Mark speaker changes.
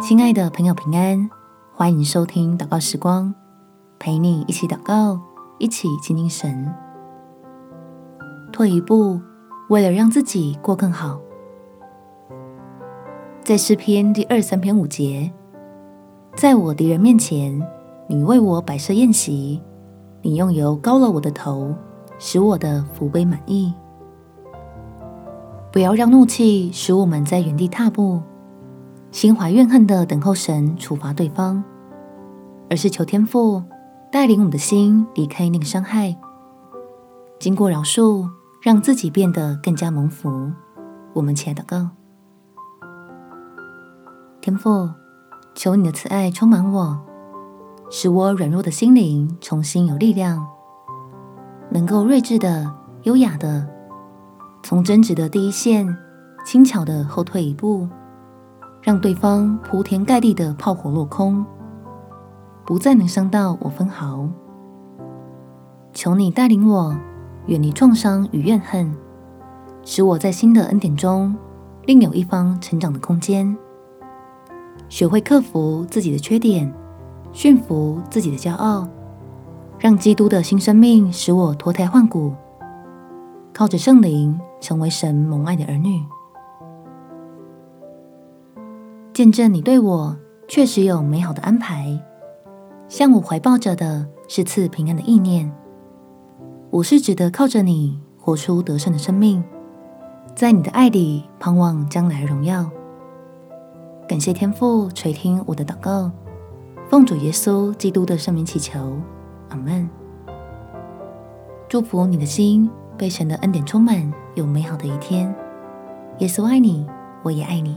Speaker 1: 亲爱的朋友，平安，欢迎收听祷告时光，陪你一起祷告，一起亲近神。退一步，为了让自己过更好。在诗篇第二三篇五节，在我敌人面前，你为我摆设宴席，你用油膏了我的头，使我的福杯满意。不要让怒气使我们在原地踏步。心怀怨恨的等候神处罚对方，而是求天父带领我们的心离开那个伤害，经过饶恕，让自己变得更加蒙福。我们起来祷告，天父，求你的慈爱充满我，使我软弱的心灵重新有力量，能够睿智的、优雅的，从争执的第一线轻巧的后退一步。让对方铺天盖地的炮火落空，不再能伤到我分毫。求你带领我远离创伤与怨恨，使我在新的恩典中另有一方成长的空间。学会克服自己的缺点，驯服自己的骄傲，让基督的新生命使我脱胎换骨，靠着圣灵成为神蒙爱的儿女。见证你对我确实有美好的安排，向我怀抱着的是赐平安的意念。我是值得靠着你活出得胜的生命，在你的爱里盼望将来荣耀。感谢天父垂听我的祷告，奉主耶稣基督的圣名祈求，阿门。祝福你的心被神的恩典充满，有美好的一天。耶稣爱你，我也爱你。